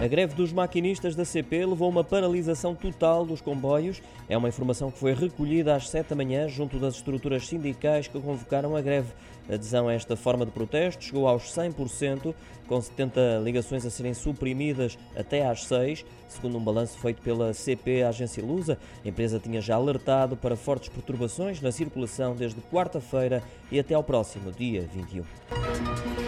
A greve dos maquinistas da CP levou a uma paralisação total dos comboios. É uma informação que foi recolhida às 7 da manhã junto das estruturas sindicais que convocaram a greve. A adesão a esta forma de protesto chegou aos 100%, com 70 ligações a serem suprimidas até às 6, segundo um balanço feito pela CP, a agência Lusa. A empresa tinha já alertado para fortes perturbações na circulação desde quarta-feira e até ao próximo dia 21.